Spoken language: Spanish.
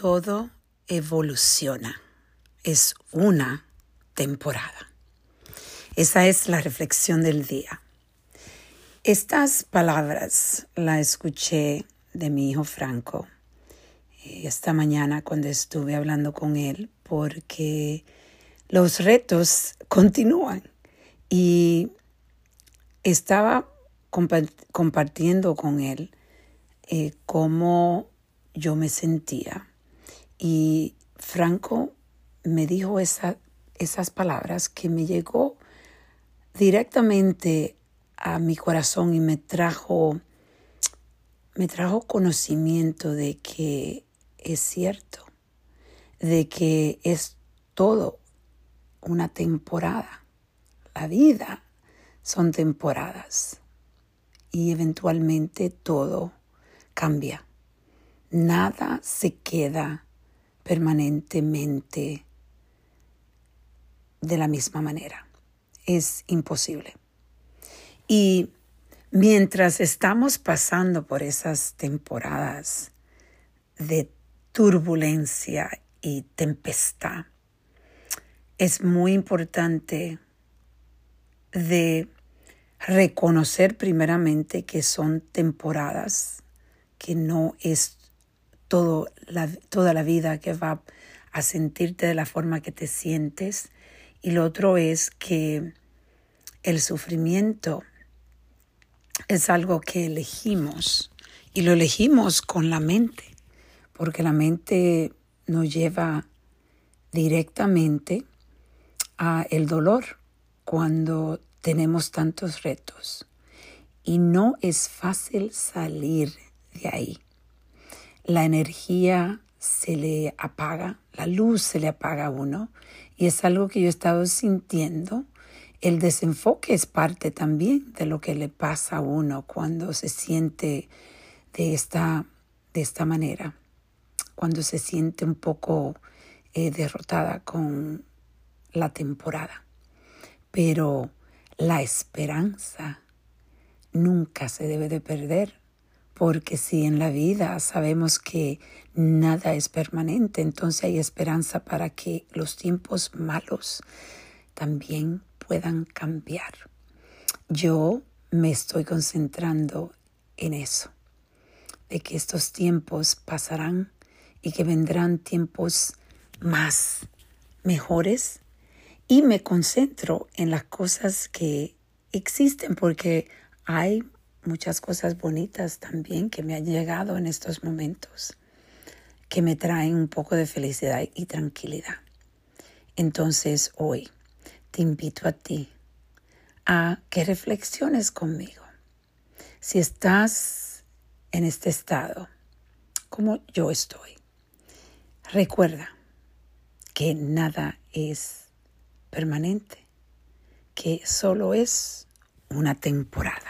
todo evoluciona. Es una temporada. Esa es la reflexión del día. Estas palabras las escuché de mi hijo Franco eh, esta mañana cuando estuve hablando con él porque los retos continúan y estaba compartiendo con él eh, cómo yo me sentía y Franco me dijo esa, esas palabras que me llegó directamente a mi corazón y me trajo me trajo conocimiento de que es cierto, de que es todo una temporada. La vida son temporadas y eventualmente todo cambia. Nada se queda permanentemente de la misma manera. Es imposible. Y mientras estamos pasando por esas temporadas de turbulencia y tempestad, es muy importante de reconocer primeramente que son temporadas, que no es todo la, toda la vida que va a sentirte de la forma que te sientes. Y lo otro es que el sufrimiento es algo que elegimos y lo elegimos con la mente, porque la mente nos lleva directamente a el dolor cuando tenemos tantos retos y no es fácil salir de ahí. La energía se le apaga, la luz se le apaga a uno y es algo que yo he estado sintiendo. El desenfoque es parte también de lo que le pasa a uno cuando se siente de esta, de esta manera, cuando se siente un poco eh, derrotada con la temporada. Pero la esperanza nunca se debe de perder, porque si en la vida sabemos que nada es permanente, entonces hay esperanza para que los tiempos malos también puedan cambiar. Yo me estoy concentrando en eso, de que estos tiempos pasarán y que vendrán tiempos más mejores y me concentro en las cosas que existen porque hay muchas cosas bonitas también que me han llegado en estos momentos que me traen un poco de felicidad y tranquilidad. Entonces hoy te invito a ti a que reflexiones conmigo. Si estás en este estado, como yo estoy, recuerda que nada es permanente, que solo es una temporada.